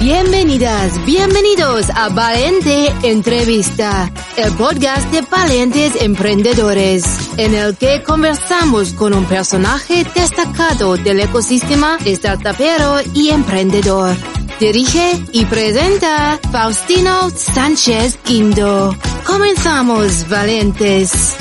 Bienvenidas, bienvenidos a Valente Entrevista, el podcast de valientes emprendedores, en el que conversamos con un personaje destacado del ecosistema startupero y emprendedor. Dirige y presenta Faustino Sánchez Quinto. Comenzamos, valientes.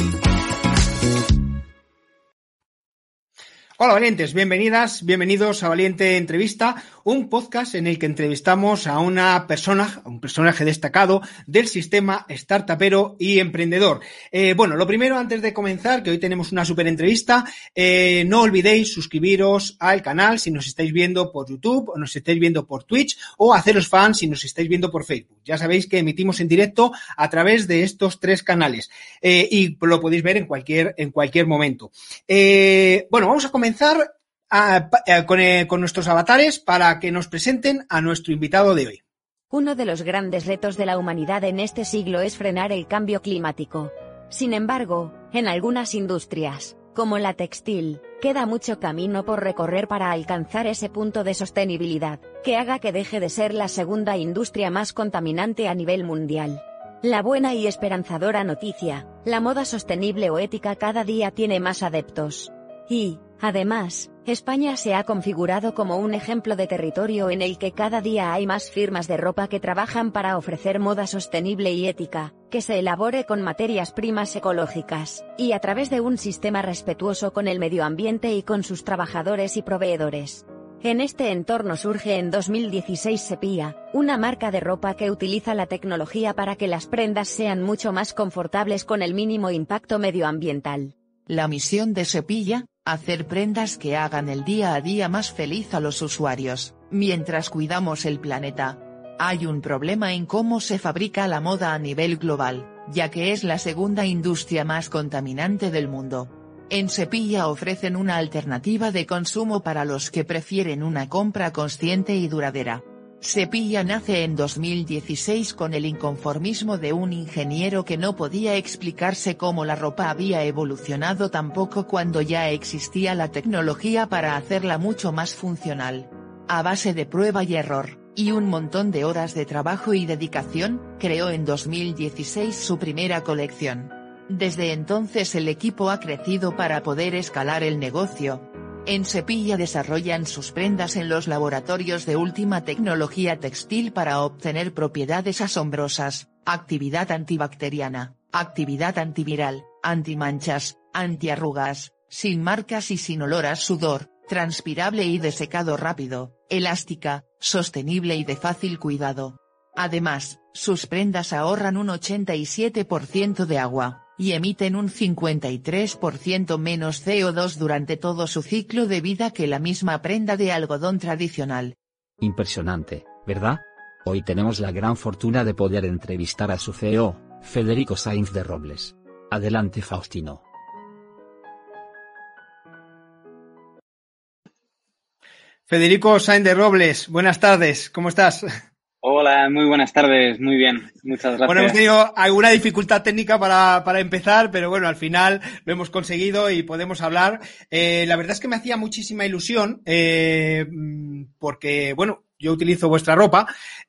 Hola valientes, bienvenidas, bienvenidos a Valiente Entrevista, un podcast en el que entrevistamos a una persona, a un personaje destacado del sistema startupero y emprendedor. Eh, bueno, lo primero antes de comenzar, que hoy tenemos una super entrevista, eh, no olvidéis suscribiros al canal si nos estáis viendo por YouTube o nos estáis viendo por Twitch o haceros fans si nos estáis viendo por Facebook. Ya sabéis que emitimos en directo a través de estos tres canales eh, y lo podéis ver en cualquier, en cualquier momento. bueno, vamos a comenzar comenzar eh, con, nuestros avatares para que nos presenten a nuestro invitado de hoy. Uno de los grandes retos de la humanidad en este siglo es frenar el cambio climático. Sin embargo, en algunas industrias, como la textil, queda mucho camino por recorrer para alcanzar ese punto de sostenibilidad, que haga que deje de ser la segunda industria más contaminante a nivel mundial. La buena y esperanzadora noticia, la moda sostenible o ética cada día tiene más adeptos. Y, Además, España se ha configurado como un ejemplo de territorio en el que cada día hay más firmas de ropa que trabajan para ofrecer moda sostenible y ética, que se elabore con materias primas ecológicas, y a través de un sistema respetuoso con el medio ambiente y con sus trabajadores y proveedores. En este entorno surge en 2016 Sepia, una marca de ropa que utiliza la tecnología para que las prendas sean mucho más confortables con el mínimo impacto medioambiental. La misión de Sepilla, hacer prendas que hagan el día a día más feliz a los usuarios, mientras cuidamos el planeta. Hay un problema en cómo se fabrica la moda a nivel global, ya que es la segunda industria más contaminante del mundo. En Sepilla ofrecen una alternativa de consumo para los que prefieren una compra consciente y duradera. Sepilla nace en 2016 con el inconformismo de un ingeniero que no podía explicarse cómo la ropa había evolucionado tampoco cuando ya existía la tecnología para hacerla mucho más funcional. A base de prueba y error, y un montón de horas de trabajo y dedicación, creó en 2016 su primera colección. Desde entonces el equipo ha crecido para poder escalar el negocio, en Sepilla desarrollan sus prendas en los laboratorios de última tecnología textil para obtener propiedades asombrosas, actividad antibacteriana, actividad antiviral, antimanchas, antiarrugas, sin marcas y sin olor a sudor, transpirable y de secado rápido, elástica, sostenible y de fácil cuidado. Además, sus prendas ahorran un 87% de agua, y emiten un 53% menos CO2 durante todo su ciclo de vida que la misma prenda de algodón tradicional. Impresionante, ¿verdad? Hoy tenemos la gran fortuna de poder entrevistar a su CEO, Federico Sainz de Robles. Adelante Faustino. Federico Sainz de Robles, buenas tardes, ¿cómo estás? Hola, muy buenas tardes, muy bien, muchas gracias. Bueno, hemos tenido alguna dificultad técnica para, para empezar, pero bueno, al final lo hemos conseguido y podemos hablar. Eh, la verdad es que me hacía muchísima ilusión, eh, porque, bueno, yo utilizo vuestra ropa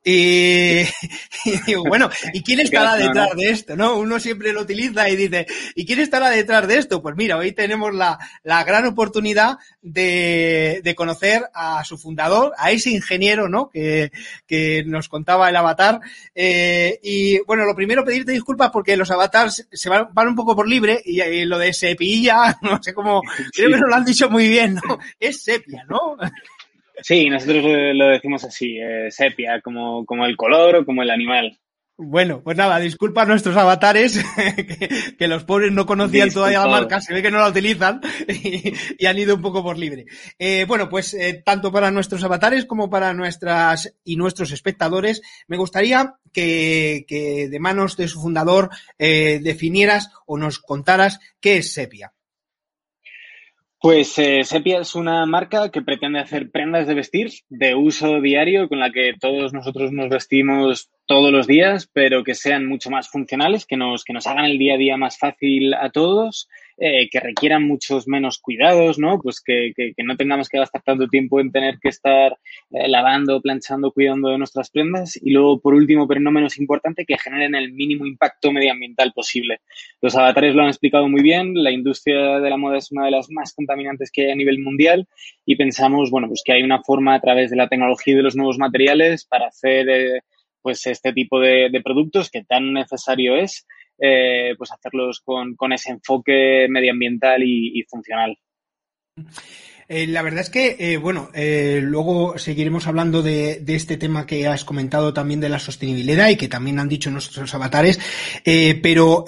y, digo, bueno, ¿y quién estará detrás de esto? ¿No? Uno siempre lo utiliza y dice, ¿y quién estará detrás de esto? Pues mira, hoy tenemos la, la gran oportunidad de, de, conocer a su fundador, a ese ingeniero, ¿no? Que, que nos contaba el avatar. Eh, y bueno, lo primero pedirte disculpas porque los avatars se van, van un poco por libre y, lo de sepilla, no sé cómo, creo que nos lo han dicho muy bien, ¿no? Es sepia, ¿no? Sí, nosotros lo decimos así, eh, sepia, como, como el color o como el animal. Bueno, pues nada, disculpa a nuestros avatares, que, los pobres no conocían todavía la marca, se ve que no la utilizan y, han ido un poco por libre. Eh, bueno, pues eh, tanto para nuestros avatares como para nuestras y nuestros espectadores, me gustaría que, que de manos de su fundador eh, definieras o nos contaras qué es Sepia. Pues eh, Sepia es una marca que pretende hacer prendas de vestir de uso diario con la que todos nosotros nos vestimos todos los días, pero que sean mucho más funcionales, que nos, que nos hagan el día a día más fácil a todos eh, que requieran muchos menos cuidados, ¿no? Pues que, que, no tengamos que gastar tanto tiempo en tener que estar eh, lavando, planchando, cuidando de nuestras prendas. Y luego, por último, pero no menos importante, que generen el mínimo impacto medioambiental posible. Los avatares lo han explicado muy bien. La industria de la moda es una de las más contaminantes que hay a nivel mundial y pensamos, bueno, pues que hay una forma a través de la tecnología y de los nuevos materiales para hacer eh, pues este tipo de, productos que tan necesario es eh, pues hacerlos con, con, ese enfoque medioambiental y, y funcional. Eh, la verdad es que, eh, bueno, eh, luego seguiremos hablando de, este tema que has comentado también de la sostenibilidad y que también han dicho nuestros avatares, pero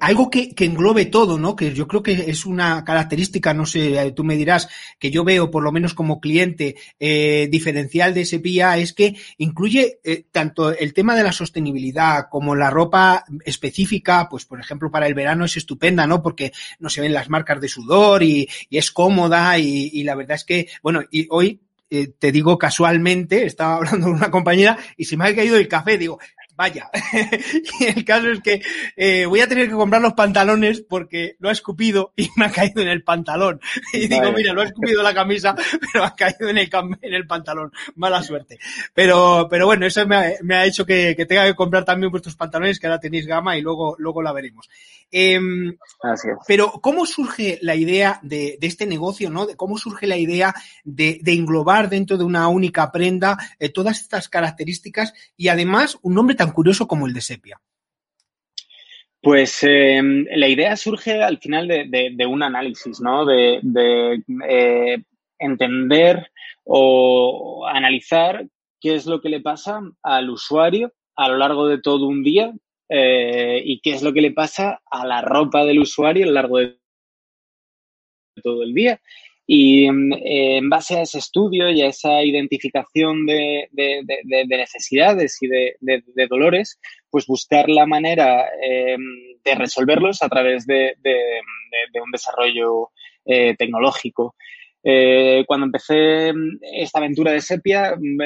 algo que, englobe todo, ¿no? Que yo creo que es una característica, no sé, tú me dirás, que yo veo por lo menos como cliente diferencial de ese PIA es que incluye tanto el tema de la sostenibilidad como la ropa específica, pues por ejemplo para el verano es estupenda, ¿no? Porque no se ven las marcas de sudor y es cómoda y, y, la verdad es que, bueno, y hoy eh, te digo casualmente, estaba hablando con una compañera y se me ha caído el café, digo, vaya. y el caso es que eh, voy a tener que comprar los pantalones porque lo ha escupido y me ha caído en el pantalón. Y digo, mira, lo ha escupido la camisa, pero ha caído en el, en el pantalón. Mala suerte. Pero, pero bueno, eso me ha, me ha hecho que, que, tenga que comprar también vuestros pantalones, que ahora tenéis gama y luego, luego la veremos. Eh, Pero, ¿cómo surge la idea de, de, este negocio, no? De ¿Cómo surge la idea de, de englobar dentro de una única prenda eh, todas estas características y además un nombre tan curioso como el de Sepia? Pues eh, la idea surge al final de, de un análisis, ¿no? De, eh, entender o analizar qué es lo que le pasa al usuario a lo largo de todo un día eh, y qué es lo que le pasa a la ropa del usuario a lo largo de todo el día. Y mm, en base a ese estudio y a esa identificación de, necesidades y de, dolores, pues buscar la manera em, de resolverlos a través de, un desarrollo eh, tecnológico. Eh, cuando empecé mm, esta aventura de Sepia, mm,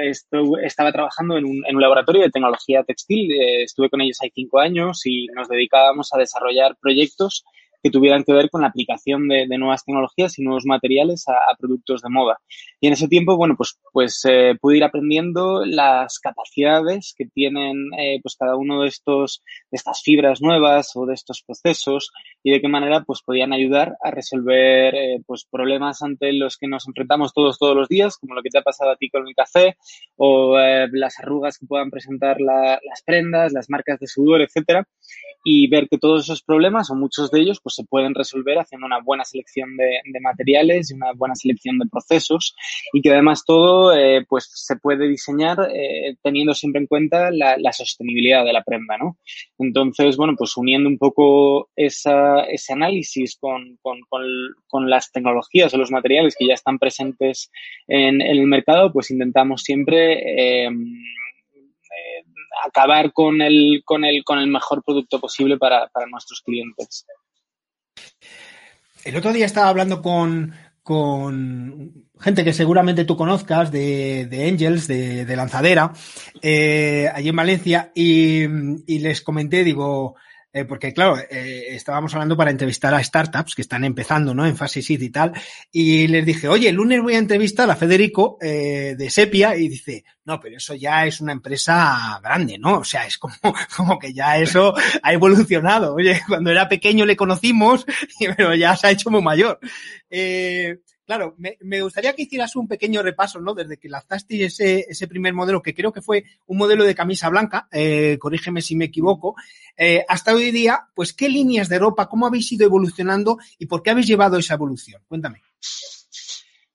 estaba trabajando en un, laboratorio de tecnología textil. Eh, estuve con ellos hay cinco años y nos dedicábamos a desarrollar proyectos que tuvieran que ver con la aplicación de, nuevas tecnologías y nuevos materiales a, productos de moda. Y en ese tiempo, bueno, pues, pues eh, pude ir aprendiendo las capacidades que tienen eh, pues cada uno de estos, de estas fibras nuevas o de estos procesos y de qué manera pues podían ayudar a resolver eh, pues problemas ante los que nos enfrentamos todos todos los días, como lo que te ha pasado a ti con el café o las arrugas que puedan presentar las prendas, las marcas de sudor, etcétera, y ver que todos esos problemas o muchos de ellos pues se pueden resolver haciendo una buena selección de, materiales y una buena selección de procesos y que además todo eh, pues se puede diseñar eh, teniendo siempre en cuenta la, sostenibilidad de la prenda, ¿no? Entonces, bueno, pues uniendo un poco esa, ese análisis con, con, con, las tecnologías o los materiales que ya están presentes en, el mercado, pues intentamos siempre eh, acabar con el, con el, con el mejor producto posible para, para nuestros clientes. El otro día estaba hablando con, con gente que seguramente tú conozcas de, de Angels, de, de Lanzadera, eh, allí en Valencia, y, y, les comenté, digo, eh, porque claro, eh, estábamos hablando para entrevistar a startups que están empezando, ¿no? En fase seed y tal. Y les dije, oye, el lunes voy a entrevistar a Federico eh, de Sepia y dice, no, pero eso ya es una empresa grande, ¿no? O sea, es como, como que ya eso ha evolucionado. Oye, cuando era pequeño le conocimos, pero ya se ha hecho muy mayor. Eh, Claro, me, gustaría que hicieras un pequeño repaso, ¿no? Desde que lanzaste ese, ese primer modelo, que creo que fue un modelo de camisa blanca, eh, corrígeme si me equivoco, eh, hasta hoy día, pues, ¿qué líneas de ropa, cómo habéis ido evolucionando y por qué habéis llevado esa evolución? Cuéntame.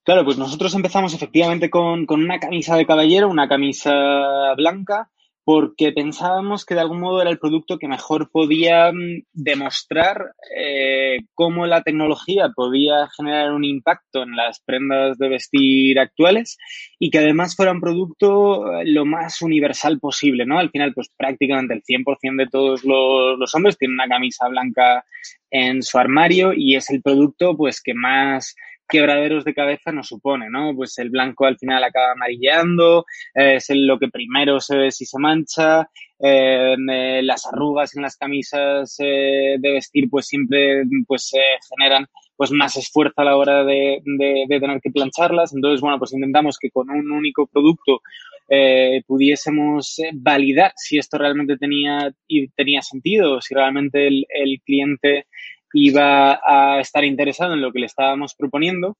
Claro, pues nosotros empezamos efectivamente con, con una camisa de caballero, una camisa blanca, porque pensábamos que de algún modo era el producto que mejor podía mm, demostrar eh, cómo la tecnología podía generar un impacto en las prendas de vestir actuales y que además fuera un producto eh, lo más universal posible, ¿no? Al final, pues prácticamente el 100% de todos los, hombres tienen una camisa blanca en su armario y es el producto pues que más quebraderos de cabeza nos supone, ¿no? Pues el blanco al final acaba amarilleando, es lo que primero se ve si se mancha, eh, las arrugas en las camisas eh, de vestir pues siempre pues generan pues más esfuerzo a la hora de, tener que plancharlas. Entonces, bueno, pues intentamos que con un único producto eh, pudiésemos validar si esto realmente tenía, tenía sentido, si realmente el cliente iba a estar interesado en lo que le estábamos proponiendo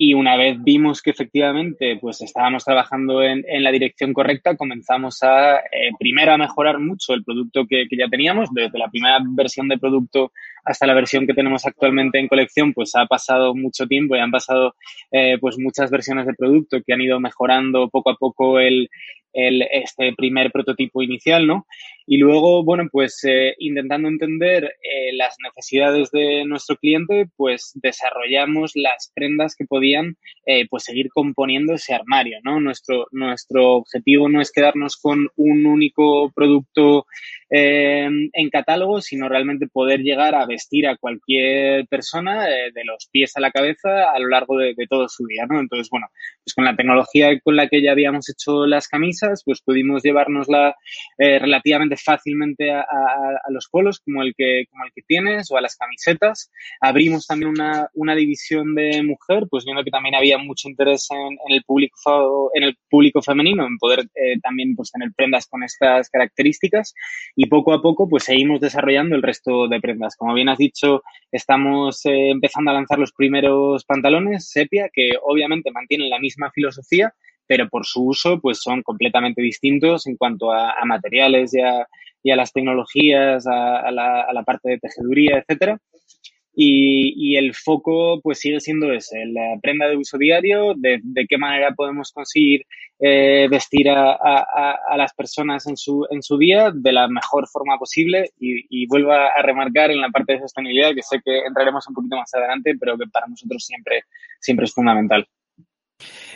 y una vez vimos que efectivamente pues estábamos trabajando en, en la dirección correcta, comenzamos a eh, primero a mejorar mucho el producto que, que, ya teníamos. Desde la primera versión de producto hasta la versión que tenemos actualmente en colección, pues ha pasado mucho tiempo y han pasado eh, pues muchas versiones de producto que han ido mejorando poco a poco el, el, este primer prototipo inicial, ¿no? Y luego, bueno, pues eh, intentando entender eh, las necesidades de nuestro cliente, pues desarrollamos las prendas que eh, pues seguir componiendo ese armario, ¿no? Nuestro, nuestro objetivo no es quedarnos con un único producto eh, en catálogo, sino realmente poder llegar a vestir a cualquier persona eh, de los pies a la cabeza a lo largo de, todo su día, ¿no? Entonces, bueno, pues con la tecnología con la que ya habíamos hecho las camisas, pues pudimos llevárnosla relativamente fácilmente a, los polos como el que como el que tienes o a las camisetas. Abrimos también una, una división de mujer, pues que también había mucho interés en, en el público en el público femenino en poder eh, también pues tener prendas con estas características y poco a poco pues seguimos desarrollando el resto de prendas. Como bien has dicho, estamos eh, empezando a lanzar los primeros pantalones sepia que obviamente mantienen la misma filosofía, pero por su uso pues son completamente distintos en cuanto a, a materiales y a, y a, las tecnologías, a, la, a la parte de tejeduría, etcétera. Y, y, el foco pues sigue siendo ese, la prenda de uso diario, de, de qué manera podemos conseguir eh, vestir a, a, a, las personas en su, en su día de la mejor forma posible y, y vuelvo a, remarcar en la parte de sostenibilidad que sé que entraremos un poquito más adelante, pero que para nosotros siempre, siempre es fundamental.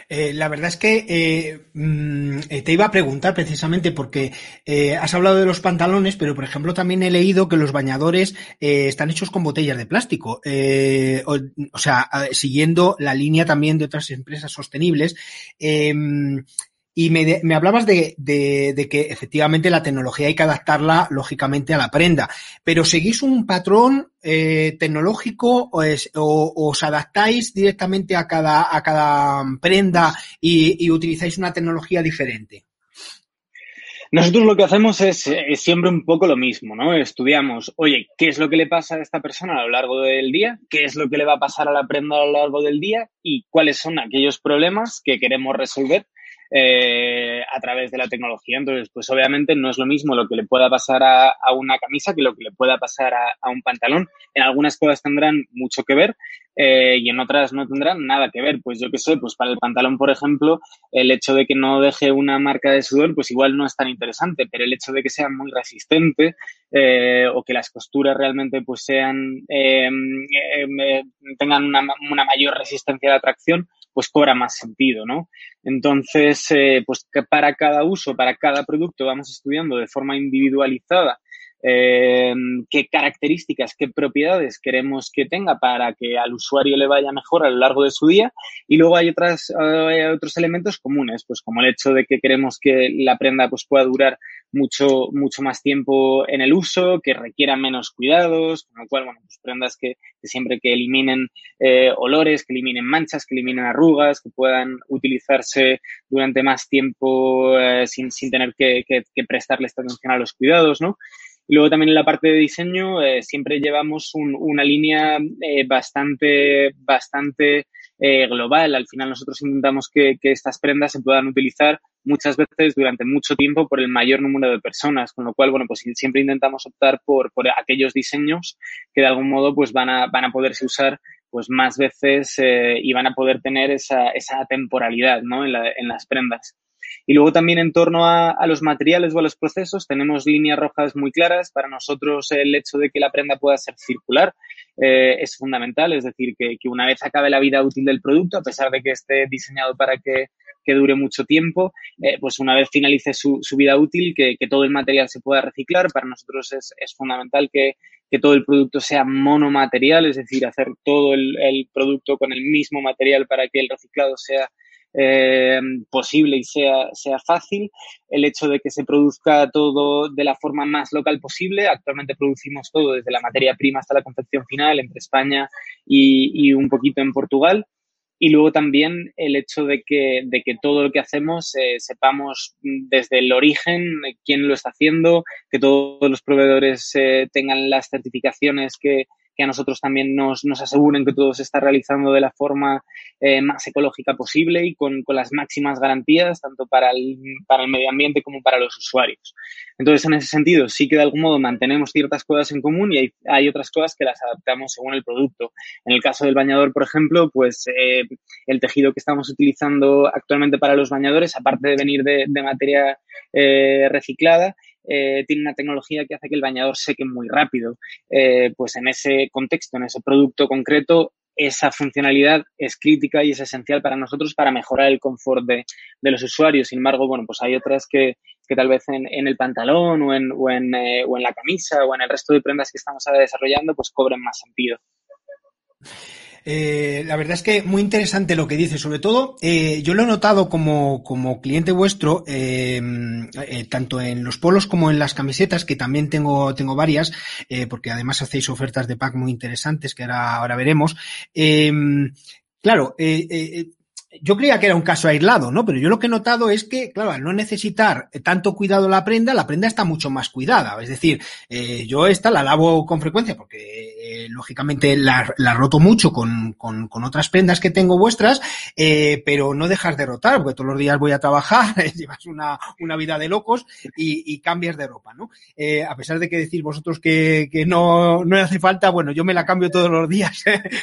Eh, la verdad es que eh, mm, te iba a preguntar precisamente porque eh, has hablado de los pantalones, pero por ejemplo también he leído que los bañadores eh, están hechos con botellas de plástico. Eh, o, o, sea, siguiendo la línea también de otras empresas sostenibles. Y me, me hablabas de, de, de, que efectivamente la tecnología hay que adaptarla lógicamente a la prenda, pero ¿seguís un patrón eh, tecnológico o, es, o, os adaptáis directamente a cada, a cada prenda y, y utilizáis una tecnología diferente? Nosotros lo que hacemos es, es, siempre un poco lo mismo, ¿no? Estudiamos, oye, ¿qué es lo que le pasa a esta persona a lo largo del día? ¿Qué es lo que le va a pasar a la prenda a lo largo del día? ¿Y cuáles son aquellos problemas que queremos resolver eh, a través de la tecnología. Entonces, pues obviamente no es lo mismo lo que le pueda pasar a, una camisa que lo que le pueda pasar a, un pantalón. En algunas cosas tendrán mucho que ver eh, y en otras no tendrán nada que ver. Pues yo qué sé, pues para el pantalón, por ejemplo, el hecho de que no deje una marca de sudor, pues igual no es tan interesante, pero el hecho de que sea muy resistente eh, o que las costuras realmente pues sean, eh, eh, tengan una mayor resistencia de atracción, pues cobra más sentido, ¿no? Entonces, eh, pues para cada uso, para cada producto, vamos estudiando de forma individualizada eh, qué características, qué propiedades queremos que tenga para que al usuario le vaya mejor a lo largo de su día. Y luego hay otras, hay otros elementos comunes, pues como el hecho de que queremos que la prenda pues pueda durar mucho, mucho más tiempo en el uso, que requieran menos cuidados, con lo cual, bueno, pues prendas que, que siempre que eliminen eh, olores, que eliminen manchas, que eliminen arrugas, que puedan utilizarse durante más tiempo eh, sin, sin tener que, que, que prestarle esta atención a los cuidados, ¿no? Luego también en la parte de diseño eh, siempre llevamos un, una línea eh, bastante, bastante eh, global. Al final nosotros intentamos que, que, estas prendas se puedan utilizar muchas veces durante mucho tiempo por el mayor número de personas, con lo cual, bueno, pues siempre intentamos optar por, por aquellos diseños que de algún modo pues van a, van a poderse usar pues más veces eh, y van a poder tener esa, esa temporalidad, ¿no? En, la, en las prendas. Y luego también en torno a, los materiales o a los procesos tenemos líneas rojas muy claras. Para nosotros el hecho de que la prenda pueda ser circular eh, es fundamental, es decir, que, que una vez acabe la vida útil del producto, a pesar de que esté diseñado para que que dure mucho tiempo, eh, pues una vez finalice su, su vida útil, que, que, todo el material se pueda reciclar. Para nosotros es, es fundamental que, que, todo el producto sea monomaterial, es decir, hacer todo el, producto con el mismo material para que el reciclado sea eh, posible y sea, sea fácil. El hecho de que se produzca todo de la forma más local posible. Actualmente producimos todo desde la materia prima hasta la confección final entre España y, y un poquito en Portugal. Y luego también el hecho de que, de que todo lo que hacemos eh, sepamos desde el origen quién lo está haciendo, que todos los proveedores eh, tengan las certificaciones que, a nosotros también nos, aseguren que todo se está realizando de la forma eh, más ecológica posible y con, las máximas garantías, tanto para el, medio ambiente como para los usuarios. Entonces, en ese sentido, sí que de algún modo mantenemos ciertas cosas en común y hay, otras cosas que las adaptamos según el producto. En el caso del bañador, por ejemplo, pues eh, el tejido que estamos utilizando actualmente para los bañadores, aparte de venir de, de materia eh, reciclada, eh, tiene una tecnología que hace que el bañador seque muy rápido. Eh, pues en ese contexto, en ese producto concreto, esa funcionalidad es crítica y es esencial para nosotros para mejorar el confort de, de los usuarios. Sin embargo, bueno, pues hay otras que, que tal vez en, en, el pantalón o en, o, en, eh, o en la camisa o en el resto de prendas que estamos desarrollando, pues cobren más sentido. Eh, la verdad es que muy interesante lo que dice. Sobre todo, eh, yo lo he notado como, como cliente vuestro, eh, tanto en los polos como en las camisetas, que también tengo, tengo varias, porque además hacéis ofertas de pack muy interesantes que ahora, ahora veremos. claro, yo creía que era un caso aislado, ¿no? Pero yo lo que he notado es que, claro, al no necesitar tanto cuidado la prenda, la prenda está mucho más cuidada. Es decir, yo esta la lavo con frecuencia porque, eh, lógicamente, la, la, roto mucho con, con, con, otras prendas que tengo vuestras, eh, pero no dejas de rotar, porque todos los días voy a trabajar, llevas una, una vida de locos y, cambias de ropa, ¿no? Eh, a pesar de que decís vosotros que, que no, no hace falta, bueno, yo me la cambio todos los días,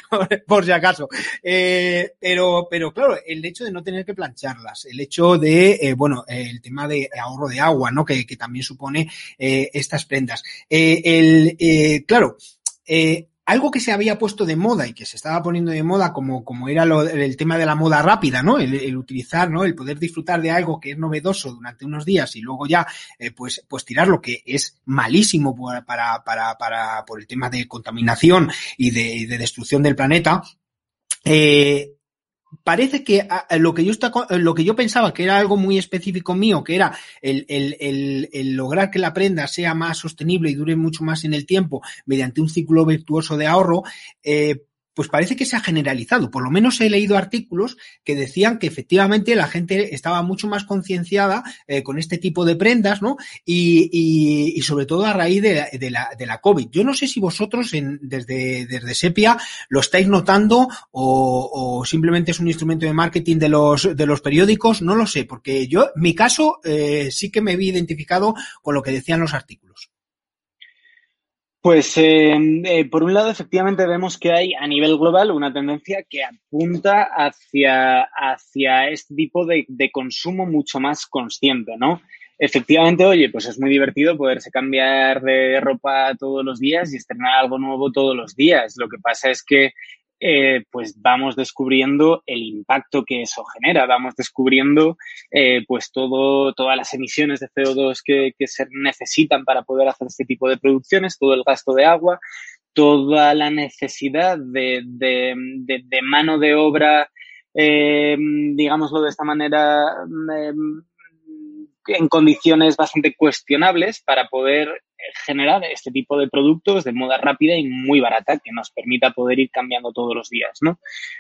por si acaso. Eh, pero, pero claro, el hecho de no tener que plancharlas, el hecho de, eh, bueno, el tema de ahorro de agua, ¿no? Que, que también supone eh, estas prendas. Eh, el, eh, claro, eh, algo que se había puesto de moda y que se estaba poniendo de moda como, como era lo, el tema de la moda rápida, ¿no? El, utilizar, ¿no? El poder disfrutar de algo que es novedoso durante unos días y luego ya, eh, pues, pues tirar lo que es malísimo para, para, para, para, por el tema de contaminación y de, de destrucción del planeta. Eh, parece que lo que yo lo que yo pensaba que era algo muy específico mío, que era el, el, el, el, lograr que la prenda sea más sostenible y dure mucho más en el tiempo mediante un ciclo virtuoso de ahorro, eh, pues parece que se ha generalizado. Por lo menos he leído artículos que decían que efectivamente la gente estaba mucho más concienciada eh, con este tipo de prendas, ¿no? Y, y, y sobre todo a raíz de, de, la, de, la, COVID. Yo no sé si vosotros en, desde, desde Sepia lo estáis notando o, o, simplemente es un instrumento de marketing de los, de los periódicos, no lo sé, porque yo, mi caso, eh, sí que me vi identificado con lo que decían los artículos. Pues eh, eh, por un lado, efectivamente vemos que hay a nivel global una tendencia que apunta hacia, hacia este tipo de, de, consumo mucho más consciente, ¿no? Efectivamente, oye, pues es muy divertido poderse cambiar de ropa todos los días y estrenar algo nuevo todos los días. Lo que pasa es que eh, pues vamos descubriendo el impacto que eso genera, vamos descubriendo eh, pues todo, todas las emisiones de CO2 que, se necesitan para poder hacer este tipo de producciones, todo el gasto de agua, toda la necesidad de, de, de, de mano de obra, eh, digámoslo de esta manera, en condiciones bastante cuestionables para poder generar este tipo de productos de moda rápida y muy barata que nos permita poder ir cambiando todos los días, ¿no?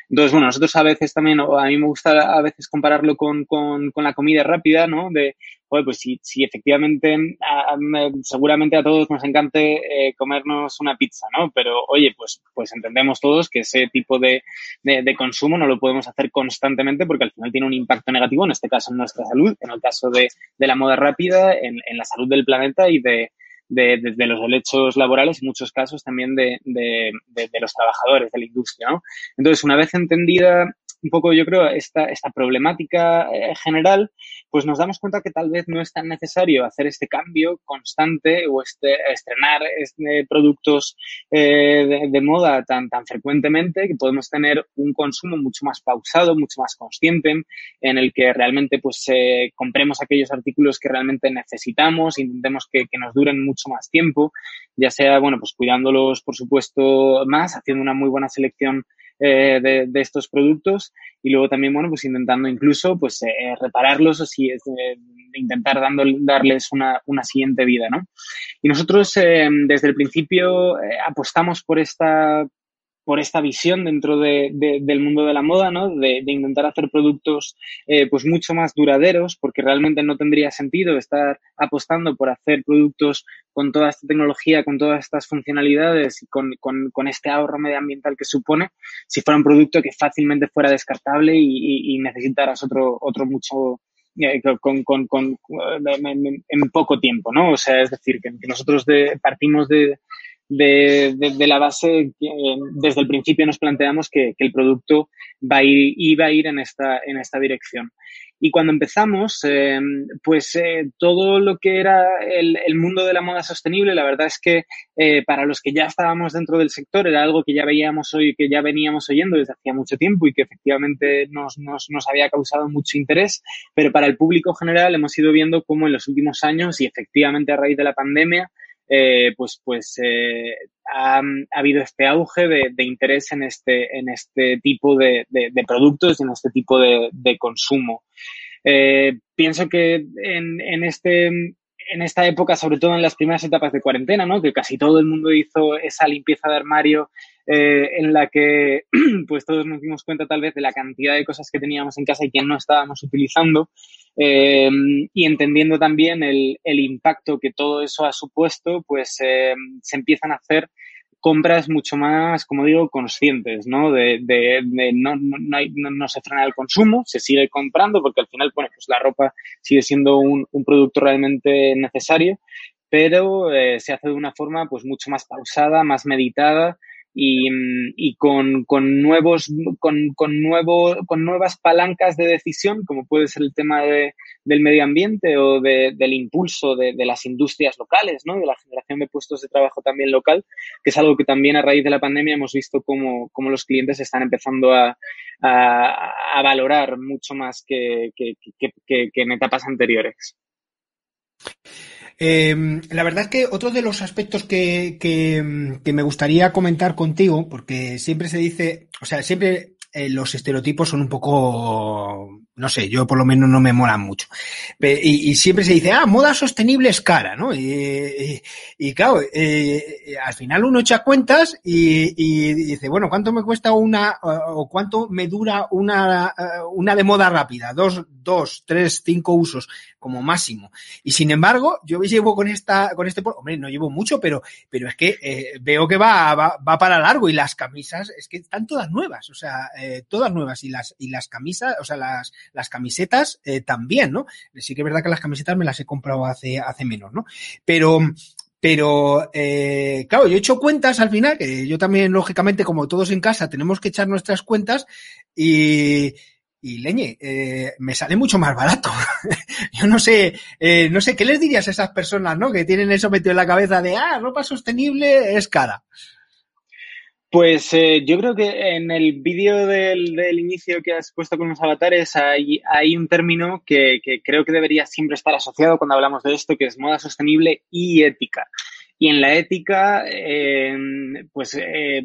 Entonces, bueno, nosotros a veces también, a mí me gusta a veces compararlo con, con, con la comida rápida, ¿no? De, oye, pues si, si efectivamente, a, a, seguramente a todos nos encante eh, comernos una pizza, ¿no? Pero, oye, pues, pues entendemos todos que ese tipo de, de, de, consumo no lo podemos hacer constantemente porque al final tiene un impacto negativo, en este caso en nuestra salud, en el caso de, de la moda rápida, en, en la salud del planeta y de, de, de, de, los derechos laborales, en muchos casos también de, de, de, los trabajadores de la industria. ¿no? Entonces, una vez entendida un poco, yo creo, esta, esta problemática eh, general, pues nos damos cuenta que tal vez no es tan necesario hacer este cambio constante o este, estrenar este, productos eh, de, moda tan, tan frecuentemente, que podemos tener un consumo mucho más pausado, mucho más consciente, en el que realmente pues eh, compremos aquellos artículos que realmente necesitamos, intentemos que, que nos duren mucho más tiempo, ya sea, bueno, pues cuidándolos, por supuesto, más, haciendo una muy buena selección eh, de, de, estos productos y luego también, bueno, pues intentando incluso pues eh, repararlos o si es eh, intentar dando, darles una, una siguiente vida, ¿no? Y nosotros eh, desde el principio eh, apostamos por esta por esta visión dentro de, de, del mundo de la moda, ¿no? De, intentar hacer productos eh, pues mucho más duraderos, porque realmente no tendría sentido estar apostando por hacer productos con toda esta tecnología, con todas estas funcionalidades y con, con, este ahorro medioambiental que supone, si fuera un producto que fácilmente fuera descartable y, y, necesitaras otro, otro mucho, eh, con, con, con, en, en, poco tiempo, ¿no? O sea, es decir, que nosotros de, partimos de, de, de, de, la base desde el principio nos planteamos que, que, el producto va a ir, iba a ir en esta, en esta dirección. Y cuando empezamos, eh, pues eh, todo lo que era el, el, mundo de la moda sostenible, la verdad es que eh, para los que ya estábamos dentro del sector era algo que ya veíamos hoy, que ya veníamos oyendo desde hacía mucho tiempo y que efectivamente nos, nos, nos había causado mucho interés, pero para el público general hemos ido viendo cómo en los últimos años y efectivamente a raíz de la pandemia, eh, pues, pues eh, ha, ha, habido este auge de, interés en este, en este tipo de productos y en este tipo de, consumo. Eh, pienso que en, en, este, en esta época, sobre todo en las primeras etapas de cuarentena, ¿no? que casi todo el mundo hizo esa limpieza de armario eh, en la que pues todos nos dimos cuenta tal vez de la cantidad de cosas que teníamos en casa y que no estábamos utilizando eh, y entendiendo también el, el, impacto que todo eso ha supuesto, pues eh, se empiezan a hacer compras mucho más, como digo, conscientes, ¿no? De, de, de no, no, hay, no, no, se frena el consumo, se sigue comprando porque al final, bueno, pues la ropa sigue siendo un, un producto realmente necesario, pero eh, se hace de una forma pues mucho más pausada, más meditada y, y con, con, nuevos, con, con, nuevo, con nuevas palancas de decisión, como puede ser el tema de, del medio ambiente o de, del impulso de, las industrias locales, ¿no? de la generación de puestos de trabajo también local, que es algo que también a raíz de la pandemia hemos visto cómo, cómo los clientes están empezando a, a, valorar mucho más que, que en etapas anteriores. Eh, la verdad es que otro de los aspectos que, que, me gustaría comentar contigo, porque siempre se dice, o sea, siempre eh, los estereotipos son un poco, no sé, yo por lo menos no me molan mucho. Y, siempre se dice, ah, moda sostenible es cara, ¿no? Y, claro, eh, al final uno echa cuentas y, dice, bueno, ¿cuánto me cuesta una, o cuánto me dura una, una de moda rápida? Dos, dos, tres, cinco usos como máximo. Y sin embargo, yo llevo con esta, con este, hombre, no llevo mucho, pero, pero es que eh, veo que va, va, va, para largo y las camisas es que están todas nuevas, o sea, eh, todas nuevas y las, y las camisas, o sea, las, las camisetas eh, también, ¿no? Sí que es verdad que las camisetas me las he comprado hace, hace menos, ¿no? Pero, pero, eh, claro, yo he hecho cuentas al final, que yo también, lógicamente, como todos en casa, tenemos que echar nuestras cuentas y, y leñe, eh, me sale mucho más barato. Yo no sé, eh, no sé, ¿qué les dirías a esas personas, no? Que tienen eso metido en la cabeza de, ah, ropa sostenible es cara. Pues eh, yo creo que en el vídeo del, del, inicio que has puesto con los avatares hay, hay un término que, que, creo que debería siempre estar asociado cuando hablamos de esto, que es moda sostenible y ética. Y en la ética, eh, pues eh,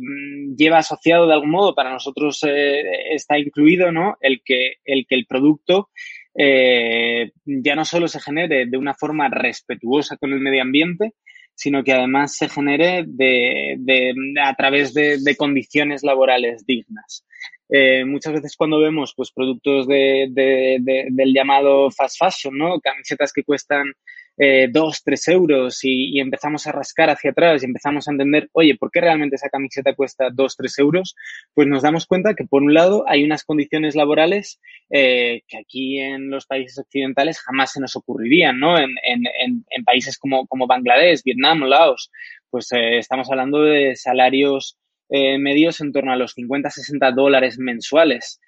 lleva asociado de algún modo, para nosotros eh, está incluido, ¿no? El que el, que el producto ya no solo se genere de una forma respetuosa con el medio ambiente, sino que además se genere de, de, a través de, de, condiciones laborales dignas. Eh, muchas veces cuando vemos pues productos de, del llamado fast fashion, ¿no? Camisetas que cuestan eh, dos, tres euros y, y, empezamos a rascar hacia atrás y empezamos a entender, oye, ¿por qué realmente esa camiseta cuesta dos, tres euros? Pues nos damos cuenta que por un lado hay unas condiciones laborales eh, que aquí en los países occidentales jamás se nos ocurrirían, ¿no? En, en, en países como, como Bangladesh, Vietnam, Laos, pues eh, estamos hablando de salarios eh, medios en torno a los 50, 60 dólares mensuales.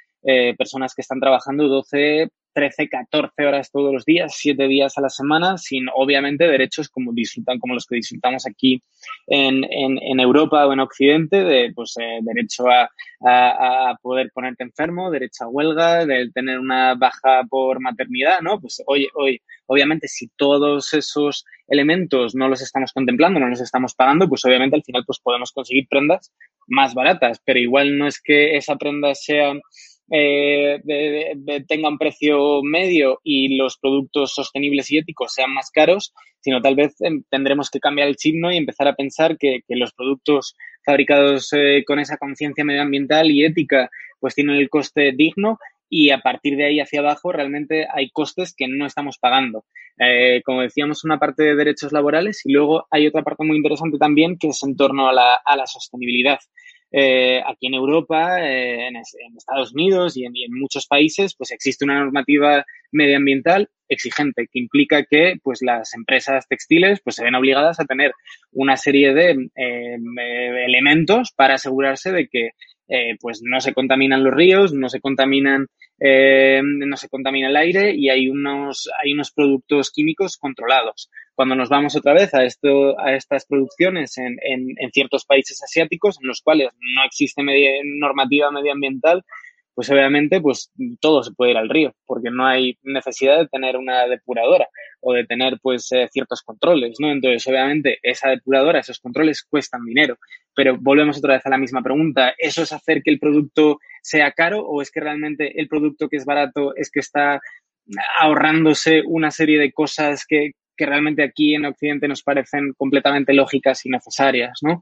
personas que están trabajando 12, 13, 14 horas todos los días, 7 días a la semana, sin obviamente derechos como disfrutan, como los que disfrutamos aquí en, en, Europa o en Occidente, de pues eh, derecho a, a, a, poder ponerte enfermo, derecho a huelga, de tener una baja por maternidad, ¿no? Pues hoy, hoy, obviamente, si todos esos elementos no los estamos contemplando, no los estamos pagando, pues obviamente al final pues podemos conseguir prendas más baratas, pero igual no es que esa prenda sea eh, de, precio medio y los productos sostenibles y éticos sean más caros, sino tal vez eh, tendremos que cambiar el signo y empezar a pensar que, los productos fabricados eh, con esa conciencia medioambiental y ética pues tienen el coste digno y a partir de ahí hacia abajo realmente hay costes que no estamos pagando. Eh, como decíamos, una parte de derechos laborales y luego hay otra parte muy interesante también que es en torno a la sostenibilidad eh, aquí en Europa, eh, en, Estados Unidos y en, muchos países, pues existe una normativa medioambiental exigente que implica que pues las empresas textiles pues se ven obligadas a tener una serie de eh, elementos para asegurarse de que eh, pues no se contaminan los ríos, no se contaminan, eh, no se contamina el aire y hay unos, hay unos productos químicos controlados. Cuando nos vamos otra vez a esto, a estas producciones en, en, en ciertos países asiáticos en los cuales no existe media, normativa medioambiental, pues obviamente pues todo se puede ir al río, porque no hay necesidad de tener una depuradora o de tener pues eh, ciertos controles, ¿no? Entonces, obviamente, esa depuradora, esos controles cuestan dinero, pero volvemos otra vez a la misma pregunta, ¿eso es hacer que el producto sea caro o es que realmente el producto que es barato es que está ahorrándose una serie de cosas que, que realmente aquí en Occidente nos parecen completamente lógicas y necesarias, ¿no?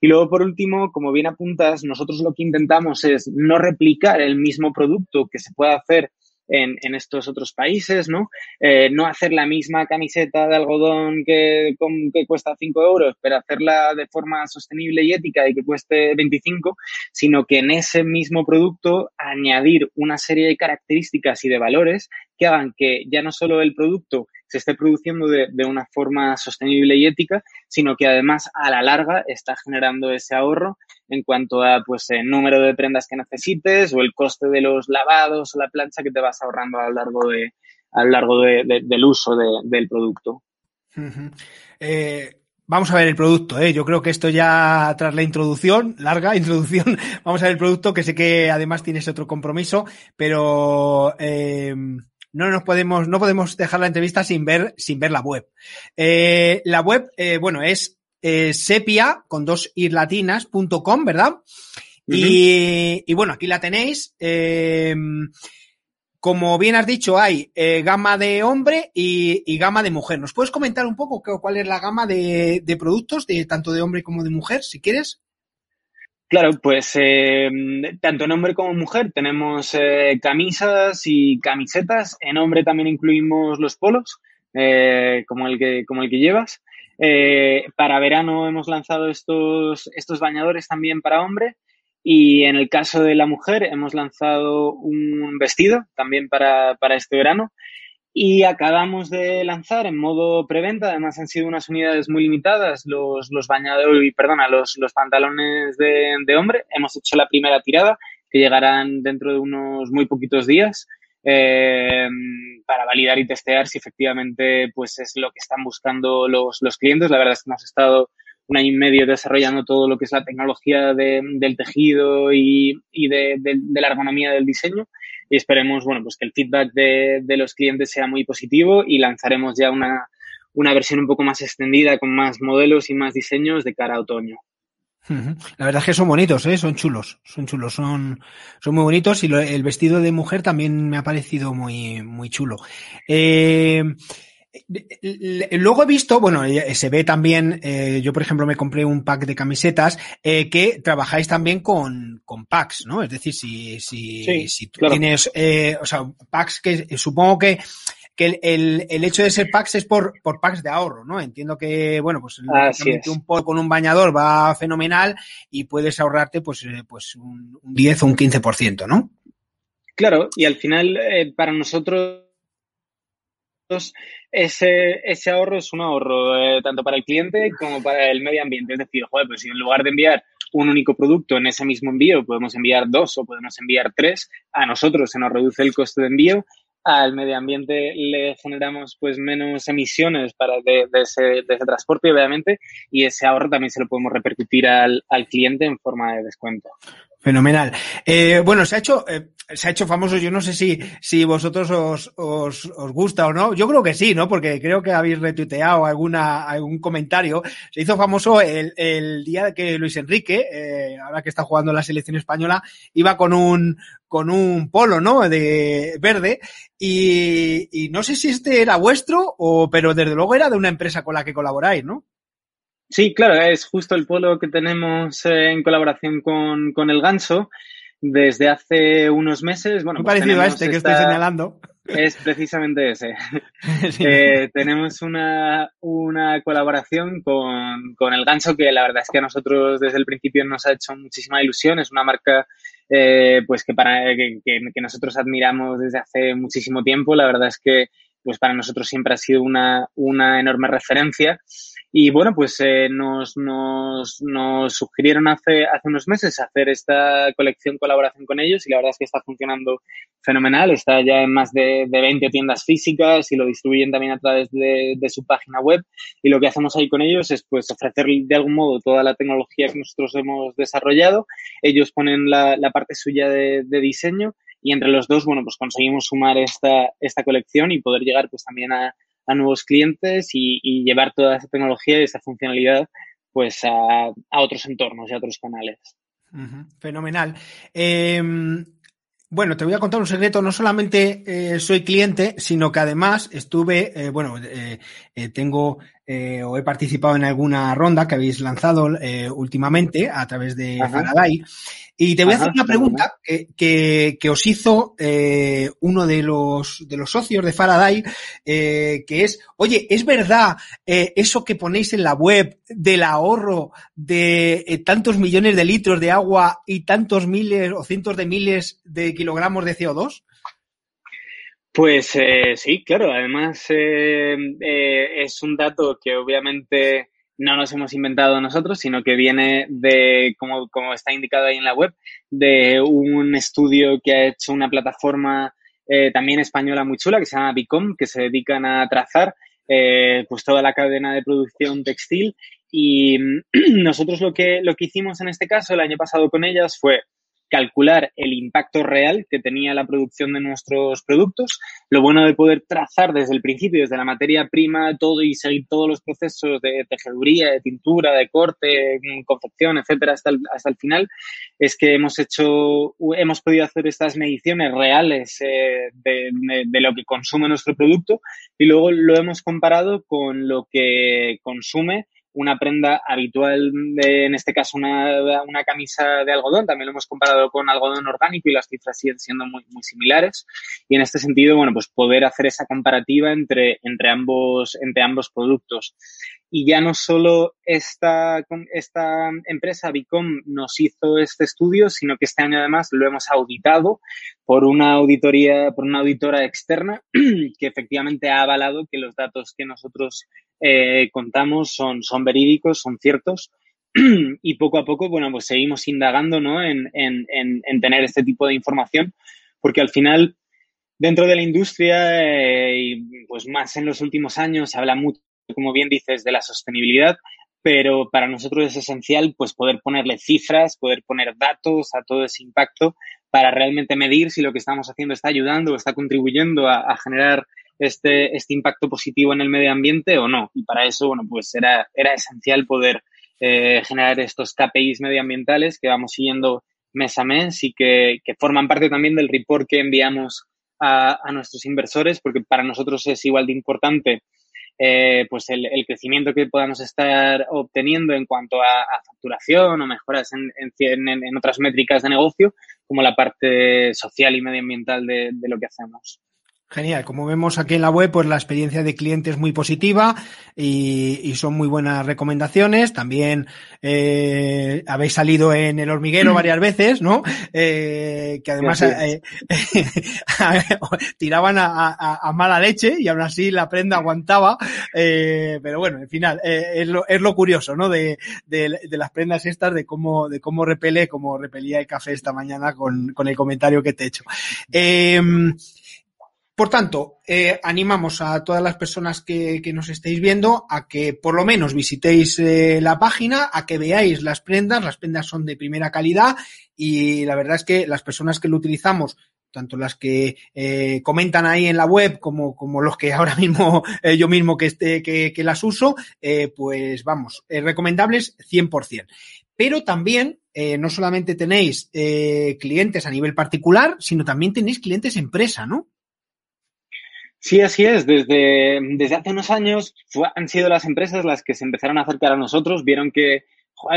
Y luego, por último, como bien apuntas, nosotros lo que intentamos es no replicar el mismo producto que se puede hacer en, en estos otros países, ¿no? Eh, no hacer la misma camiseta de algodón que, con, que cuesta 5 euros, pero hacerla de forma sostenible y ética y que cueste 25, sino que en ese mismo producto añadir una serie de características y de valores que hagan que ya no solo el producto se esté produciendo de, una forma sostenible y ética, sino que además a la larga está generando ese ahorro en cuanto a pues el número de prendas que necesites o el coste de los lavados o la plancha que te vas ahorrando a lo largo de a lo largo de, de, del uso del producto. Eh, vamos a ver el producto, ¿eh? Yo creo que esto ya tras la introducción, larga introducción, vamos a ver el producto, que sé que además tienes otro compromiso, pero eh, no nos podemos, no podemos dejar la entrevista sin ver, sin ver la web. Eh, la web, eh, bueno, es eh, sepia con dos irlatinas.com, ¿verdad? Uh -huh. y, y, bueno, aquí la tenéis. Eh, como bien has dicho, hay eh, gama de hombre y, y, gama de mujer. ¿Nos puedes comentar un poco cuál es la gama de, de productos, de tanto de hombre como de mujer, si quieres? Claro, pues eh, tanto en hombre como en mujer tenemos eh, camisas y camisetas. En hombre también incluimos los polos, eh, como, el que, como el que llevas. Para verano hemos lanzado estos, estos bañadores también para hombre. Y en el caso de la mujer hemos lanzado un vestido también para, para este verano. Y acabamos de lanzar en modo preventa, además han sido unas unidades muy limitadas, los, los bañadores, perdona, los, los pantalones de, de, hombre. Hemos hecho la primera tirada, que llegarán dentro de unos muy poquitos días, eh, para validar y testear si efectivamente pues es lo que están buscando los, los clientes. La verdad es que hemos estado un año y medio desarrollando todo lo que es la tecnología de, del tejido y, de, la ergonomía del diseño y esperemos, bueno, pues que el feedback de, los clientes sea muy positivo y lanzaremos ya una, una versión un poco más extendida con más modelos y más diseños de cara a otoño. La verdad es que son bonitos, ¿eh? son chulos, son chulos, son, son muy bonitos y el vestido de mujer también me ha parecido muy, muy chulo. Eh, Luego he visto, bueno, se ve también, eh, yo por ejemplo me compré un pack de camisetas, eh, que trabajáis también con, con packs, ¿no? Es decir, si, si, sí, si tú claro. tienes, eh, o sea, packs que supongo que, que el, el, el, hecho de ser packs es por, por packs de ahorro, ¿no? Entiendo que, bueno, pues un pot con un bañador va fenomenal y puedes ahorrarte pues, eh, pues un, un 10 o un 15%, ¿no? Claro, y al final eh, para nosotros ese, ese ahorro es un ahorro eh, tanto para el cliente como para el medio ambiente. Es decir, joder, pues si en lugar de enviar un único producto en ese mismo envío, podemos enviar dos o podemos enviar tres, a nosotros se nos reduce el coste de envío, al medio ambiente le generamos pues menos emisiones para de, ese, de ese, transporte, obviamente, y ese ahorro también se lo podemos repercutir al, al cliente en forma de descuento. Fenomenal. Eh, bueno, se ha hecho, eh, se ha hecho famoso. Yo no sé si, si vosotros os, os, os, gusta o no. Yo creo que sí, ¿no? Porque creo que habéis retuiteado alguna, algún comentario. Se hizo famoso el, el día que Luis Enrique, eh, ahora que está jugando la selección española, iba con un, con un polo, ¿no? De verde. Y, y no sé si este era vuestro o, pero desde luego era de una empresa con la que colaboráis, ¿no? Sí, claro, es justo el polo que tenemos eh, en colaboración con, con, el Ganso desde hace unos meses. Bueno, Muy pues parecido a este que estoy señalando. Es precisamente ese. Sí. Eh, tenemos una, una colaboración con, con, el Ganso que la verdad es que a nosotros desde el principio nos ha hecho muchísima ilusión. Es una marca eh, pues que, para, que, que, que nosotros admiramos desde hace muchísimo tiempo. La verdad es que pues para nosotros siempre ha sido una, una enorme referencia. Y bueno, pues eh, nos, nos, nos sugirieron hace, hace unos meses hacer esta colección colaboración con ellos y la verdad es que está funcionando fenomenal. Está ya en más de, de 20 tiendas físicas y lo distribuyen también a través de, de, su página web. Y lo que hacemos ahí con ellos es pues ofrecer de algún modo toda la tecnología que nosotros hemos desarrollado. Ellos ponen la, la parte suya de, de diseño y entre los dos, bueno, pues conseguimos sumar esta, esta colección y poder llegar pues también a, a nuevos clientes y, llevar toda esa tecnología y esa funcionalidad pues a, otros entornos y a otros canales. Fenomenal. Eh, bueno, te voy a contar un secreto. No solamente eh, soy cliente, sino que además estuve, eh, bueno, eh, tengo eh, o he participado en alguna ronda que habéis lanzado eh, últimamente a través de Ajá. Faraday. Y te voy Ajá, a hacer una pregunta que, que, que os hizo eh, uno de los, de los socios de Faraday, que es, oye, ¿es verdad eso que ponéis en la web del ahorro de tantos millones de litros de agua y tantos miles o cientos de miles de kilogramos de CO2? Pues eh, sí, claro. Además, eh, eh, es un dato que obviamente no nos hemos inventado nosotros, sino que viene de, como, como está indicado ahí en la web, de un estudio que ha hecho una plataforma eh, también española muy chula que se llama Bicom, que se dedican a trazar eh, pues toda la cadena de producción textil. Y nosotros lo que, lo que hicimos en este caso el año pasado con ellas fue calcular el impacto real que tenía la producción de nuestros productos. Lo bueno de poder trazar desde el principio, desde la materia prima, todo y seguir todos los procesos de tejeduría, de tintura, de corte, confección, etcétera, hasta el, hasta el final, es que hemos hecho, hemos podido hacer estas mediciones reales eh, de, lo que consume nuestro producto y luego lo hemos comparado con lo que consume una prenda habitual, de, en este caso una, una, camisa de algodón, también lo hemos comparado con algodón orgánico y las cifras siguen siendo muy, muy similares. Y en este sentido, bueno, pues poder hacer esa comparativa entre, entre, ambos, entre ambos productos. Y ya no solo esta, esta empresa, Bicom, nos hizo este estudio, sino que este año además lo hemos auditado por una auditoría, por una auditora externa que efectivamente ha avalado que los datos que nosotros eh, contamos son, son verídicos, son ciertos. y poco a poco, bueno, pues seguimos indagando, ¿no? En, en, en, en tener este tipo de información, porque al final, dentro de la industria, eh, y pues más en los últimos años, se habla mucho como bien dices, de la sostenibilidad, pero para nosotros es esencial pues poder ponerle cifras, poder poner datos a todo ese impacto para realmente medir si lo que estamos haciendo está ayudando o está contribuyendo a, generar este, este impacto positivo en el medio ambiente o no. Y para eso, bueno, pues era, era esencial poder eh, generar estos KPIs medioambientales que vamos siguiendo mes a mes y que, que forman parte también del report que enviamos a, a nuestros inversores, porque para nosotros es igual de importante eh, pues el, el, crecimiento que podamos estar obteniendo en cuanto a, a facturación o mejoras en, en, en, otras métricas de negocio, como la parte social y medioambiental de, de lo que hacemos. Genial, como vemos aquí en la web, pues la experiencia de cliente es muy positiva y, son muy buenas recomendaciones. También eh, habéis salido en el hormiguero varias veces, ¿no? Eh, que además eh, tiraban a, mala leche y aún así la prenda aguantaba. pero bueno, al final es, lo, es lo curioso, ¿no? De, de, las prendas estas, de cómo, de cómo repele, como repelía el café esta mañana con, con el comentario que te he hecho. Por tanto, eh, animamos a todas las personas que, nos estéis viendo a que por lo menos visitéis eh, la página, a que veáis las prendas. Las prendas son de primera calidad y la verdad es que las personas que lo utilizamos tanto las que eh, comentan ahí en la web como, los que ahora mismo yo mismo que, las uso, pues vamos, recomendables 100%. Pero también no solamente tenéis clientes a nivel particular, sino también tenéis clientes empresa, ¿no? Sí, así es. Desde, desde hace unos años han sido las empresas las que se empezaron a acercar a nosotros, vieron que,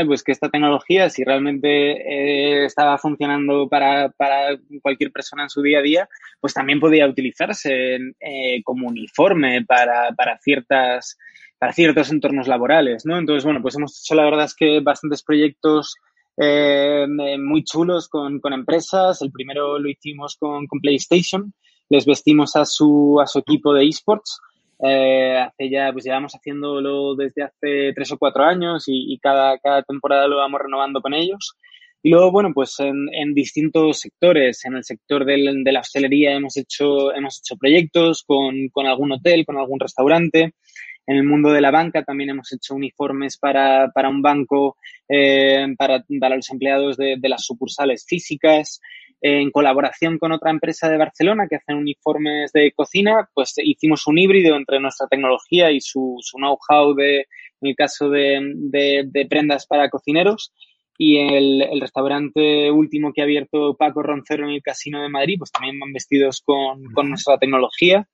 pues que esta tecnología, si realmente eh, estaba funcionando para, para, cualquier persona en su día a día, pues también podía utilizarse eh, como uniforme para, para ciertas para ciertos entornos laborales, ¿no? Entonces, bueno, pues hemos hecho la verdad es que bastantes proyectos eh, muy chulos con, con, empresas. El primero lo hicimos con, con PlayStation, les vestimos a su, a su equipo de esports. Eh, hace ya, pues llevamos haciéndolo desde hace tres o cuatro años y, cada, cada temporada lo vamos renovando con ellos. Y luego, bueno, pues en, en distintos sectores, en el sector del, de la hostelería hemos hecho, hemos hecho proyectos con, con algún hotel, con algún restaurante. En el mundo de la banca también hemos hecho uniformes para, para un banco, eh, para, para los empleados de, de las sucursales físicas en colaboración con otra empresa de Barcelona que hacen uniformes de cocina, pues hicimos un híbrido entre nuestra tecnología y su, su know-how de, en el caso de, de, prendas para cocineros. Y el, el, restaurante último que ha abierto Paco Roncero en el Casino de Madrid, pues también van vestidos con, con nuestra tecnología.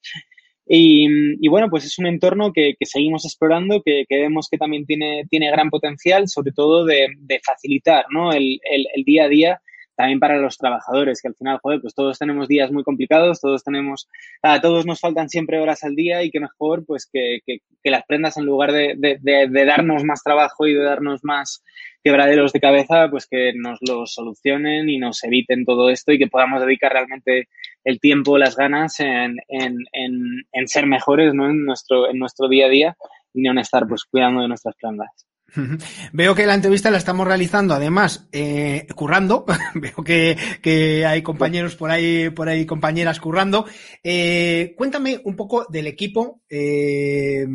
Y, y, bueno, pues es un entorno que, que seguimos explorando, que, que, vemos que también tiene, tiene gran potencial, sobre todo de, de facilitar ¿no? el, el, el, día a día también para los trabajadores, que al final, joder, pues todos tenemos días muy complicados, todos tenemos, a todos nos faltan siempre horas al día y que mejor, pues que, que, las prendas en lugar de, de, darnos más trabajo y de darnos más quebraderos de cabeza, pues que nos lo solucionen y nos eviten todo esto y que podamos dedicar realmente el tiempo, las ganas en, en, en, en ser mejores, ¿no? En nuestro, en nuestro día a día y no en estar pues cuidando de nuestras prendas. Veo que la entrevista la estamos realizando, además, eh, currando. Veo que, que, hay compañeros por ahí, por ahí, compañeras currando. Eh, cuéntame un poco del equipo. Eh,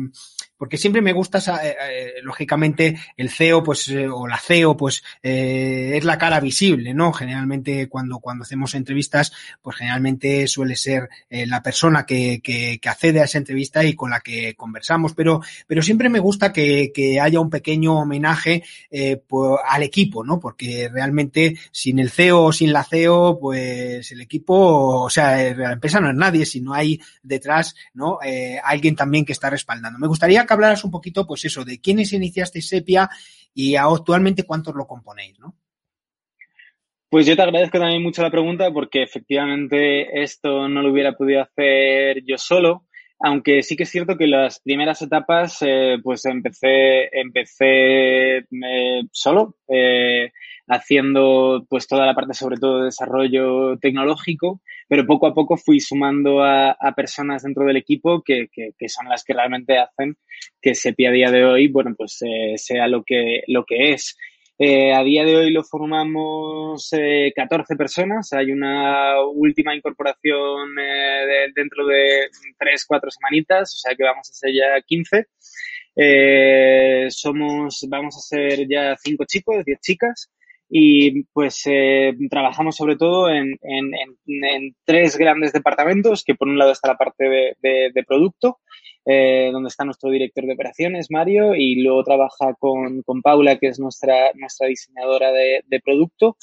porque siempre me gusta, eh, eh, lógicamente, el CEO, pues, eh, o la CEO, pues, es la cara visible, ¿no? Generalmente cuando, cuando hacemos entrevistas, pues generalmente suele ser la persona que, que, que, accede a esa entrevista y con la que conversamos, pero, pero siempre me gusta que, que haya un pequeño homenaje pues, al equipo, ¿no? Porque realmente sin el CEO o sin la CEO, pues el equipo, o sea, la empresa no es nadie, si no hay detrás, ¿no? alguien también que está respaldando. Me gustaría que hablaras un poquito, pues eso, de quiénes iniciaste Sepia y actualmente cuántos lo componéis, ¿no? Pues yo te agradezco también mucho la pregunta porque efectivamente esto no lo hubiera podido hacer yo solo, aunque sí que es cierto que las primeras etapas eh, pues empecé, empecé eh, solo, eh, haciendo pues toda la parte sobre todo de desarrollo tecnológico, pero poco a poco fui sumando a, a personas dentro del equipo que, que, que, son las que realmente hacen que SEPI a día de hoy, bueno, pues eh, sea lo que, lo que es. Eh, a día de hoy lo formamos eh, 14 personas. Hay una última incorporación eh, de, dentro de 3, 4 semanitas, o sea que vamos a ser ya 15. Eh, somos, vamos a ser ya 5 chicos, 10 chicas y pues eh, trabajamos sobre todo en, en, tres grandes departamentos, que por un lado está la parte de, de, de producto, eh, donde está nuestro director de operaciones, Mario, y luego trabaja con, con Paula, que es nuestra, nuestra diseñadora de, de producto.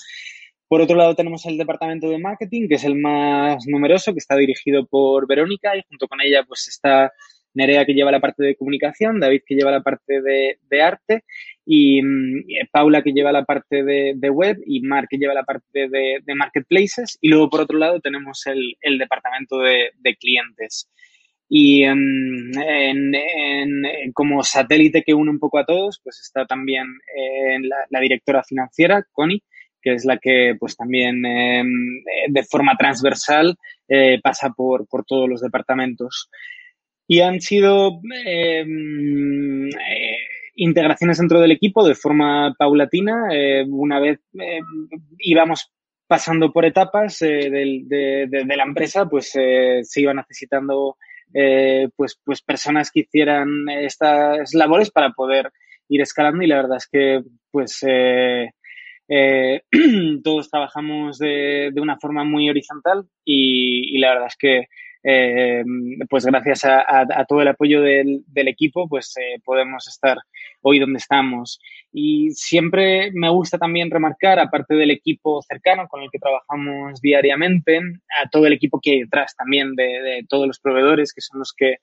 Por otro lado tenemos el departamento de marketing, que es el más numeroso, que está dirigido por Verónica, y junto con ella pues está Nerea que lleva la parte de comunicación, David que lleva la parte de, de arte y mm, Paula que lleva la parte de, web y Mark que lleva la parte de, marketplaces y luego por otro lado tenemos el, departamento de, clientes. Y em, como satélite que une un poco a todos, pues está también eh, la, directora financiera, Connie, que es la que pues también em, de forma transversal eh, pasa por, por todos los departamentos. Y han sido em, eh, integraciones dentro del equipo de forma paulatina. Eh, una vez eh, íbamos pasando por etapas eh, de, la empresa, pues se iban necesitando pues, pues personas que hicieran estas labores para poder ir escalando y la verdad es que pues todos trabajamos de, de, una forma muy horizontal y, y la verdad es que eh, pues gracias a, todo el apoyo del, equipo, pues eh, podemos estar hoy donde estamos. Y siempre me gusta también remarcar, aparte del equipo cercano con el que trabajamos diariamente, a todo el equipo que hay detrás también de, todos los proveedores que son los que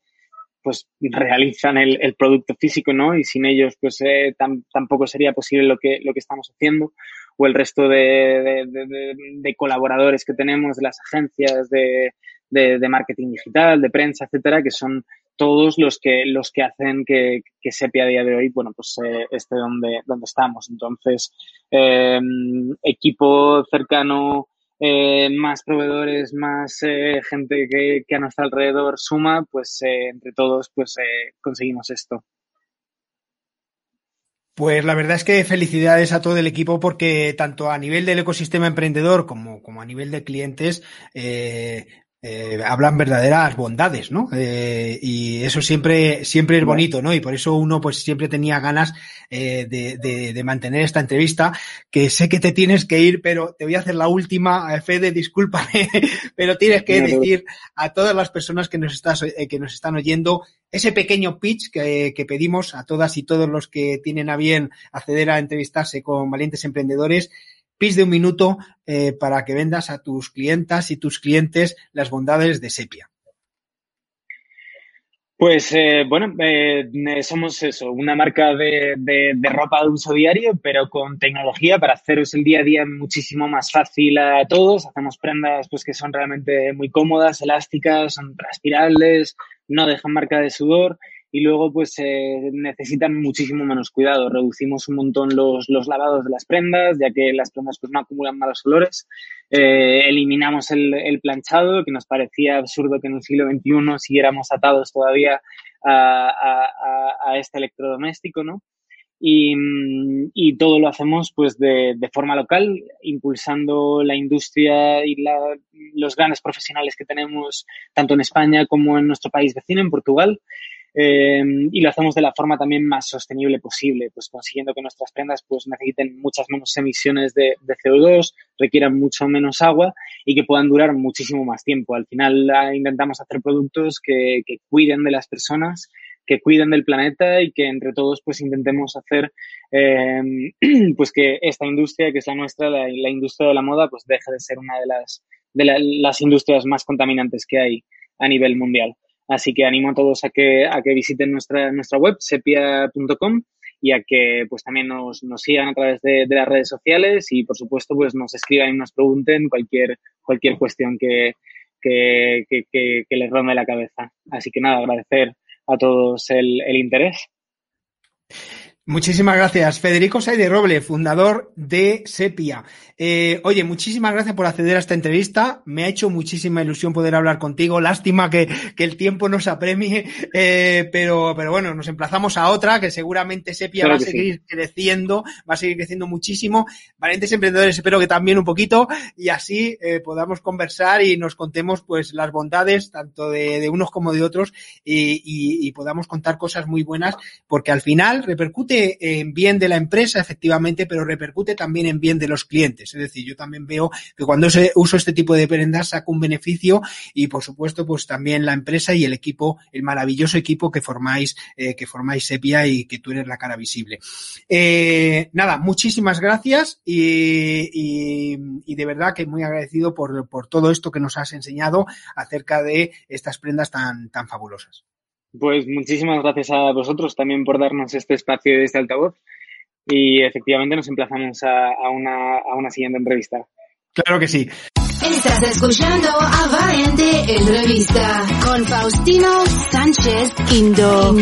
pues realizan el, producto físico, ¿no? Y sin ellos, pues eh, tampoco sería posible lo que, lo que estamos haciendo. O el resto de, de colaboradores que tenemos, de las agencias, de, de, marketing digital, de prensa, etcétera, que son todos los que, los que hacen que, que SEPI a día de hoy, bueno, pues eh, esté donde, donde estamos. Entonces, em, equipo cercano, eh, más proveedores, más eh, gente que, que, a nuestro alrededor suma, pues entre todos, pues conseguimos esto. Pues la verdad es que felicidades a todo el equipo porque tanto a nivel del ecosistema emprendedor como, como a nivel de clientes, eh, hablan verdaderas bondades, ¿no? Eh, y eso siempre, siempre es bonito, ¿no? Y por eso uno pues siempre tenía ganas eh, de, de, de, mantener esta entrevista, que sé que te tienes que ir, pero te voy a hacer la última, eh, Fede, discúlpame, pero tienes que decir a todas las personas que nos, estás, eh, que nos están oyendo ese pequeño pitch que, que pedimos a todas y todos los que tienen a bien acceder a entrevistarse con valientes emprendedores, pis de un minuto eh, para que vendas a tus clientas y tus clientes las bondades de Sepia. Pues eh, bueno, eh, somos eso, una marca de, de, ropa de uso diario, pero con tecnología para haceros el día a día muchísimo más fácil a todos. Hacemos prendas pues que son realmente muy cómodas, elásticas, son transpirables, no dejan marca de sudor y luego pues eh, necesitan muchísimo menos cuidado. Reducimos un montón los, los, lavados de las prendas, ya que las prendas pues no acumulan malos olores. Eh, eliminamos el, el, planchado, que nos parecía absurdo que en el siglo XXI siguiéramos atados todavía a, a, a este electrodoméstico, ¿no? Y, y, todo lo hacemos pues de, de, forma local, impulsando la industria y la, los grandes profesionales que tenemos tanto en España como en nuestro país vecino, en Portugal. Eh, y lo hacemos de la forma también más sostenible posible, pues consiguiendo que nuestras prendas pues necesiten muchas menos emisiones de, de CO2, requieran mucho menos agua y que puedan durar muchísimo más tiempo. Al final ah, intentamos hacer productos que, que cuiden de las personas que cuiden del planeta y que entre todos pues intentemos hacer eh, pues que esta industria que es la nuestra, la, la, industria de la moda, pues deje de ser una de las de la, las industrias más contaminantes que hay a nivel mundial. Así que animo a todos a que, a que visiten nuestra, nuestra web, sepia.com y a que pues también nos, sigan a través de, de, las redes sociales y por supuesto pues nos escriban y nos pregunten cualquier, cualquier cuestión que, que, que, que, les ronde la cabeza. Así que nada, agradecer a todos el, el interés. Muchísimas gracias. Federico Saide Roble, fundador de Sepia. Eh, oye, muchísimas gracias por acceder a esta entrevista. Me ha hecho muchísima ilusión poder hablar contigo. Lástima que, que el tiempo nos apremie, eh, pero, pero bueno, nos emplazamos a otra que seguramente Sepia claro va a seguir sí. creciendo, va a seguir creciendo muchísimo. Valientes emprendedores, espero que también un poquito y así eh, podamos conversar y nos contemos pues las bondades tanto de, de unos como de otros y, y, y podamos contar cosas muy buenas porque al final repercute en bien de la empresa, efectivamente, pero repercute también en bien de los clientes. Es decir, yo también veo que cuando uso este tipo de prendas saco un beneficio y, por supuesto, pues también la empresa y el equipo, el maravilloso equipo que formáis, eh, que formáis Sepia y que tú eres la cara visible. Eh, nada, muchísimas gracias y, y, y, de verdad que muy agradecido por, por todo esto que nos has enseñado acerca de estas prendas tan, tan fabulosas. Pues muchísimas gracias a vosotros también por darnos este espacio de este altavoz y efectivamente nos emplazamos a, una, a una siguiente entrevista. Claro que sí. Estás escuchando a Valiente Entrevista con Faustino Sánchez Indo.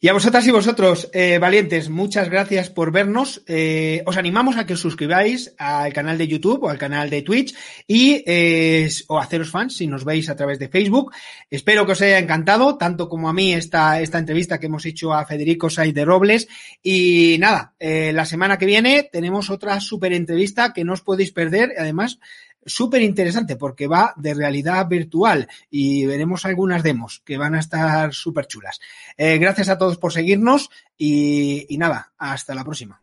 Y a vosotras y vosotros, eh, valientes, muchas gracias por vernos. Eh, os animamos a que os suscribáis al canal de YouTube o al canal de Twitch y eh, o haceros fans si nos veis a través de Facebook. Espero que os haya encantado, tanto como a mí esta, esta entrevista que hemos hecho a Federico Saiz de Robles. Y nada, la semana que viene tenemos otra súper entrevista que no os podéis perder. Además, súper interesante porque va de realidad virtual y veremos algunas demos que van a estar súper chulas. Eh, gracias a todos por seguirnos y, y nada, hasta la próxima.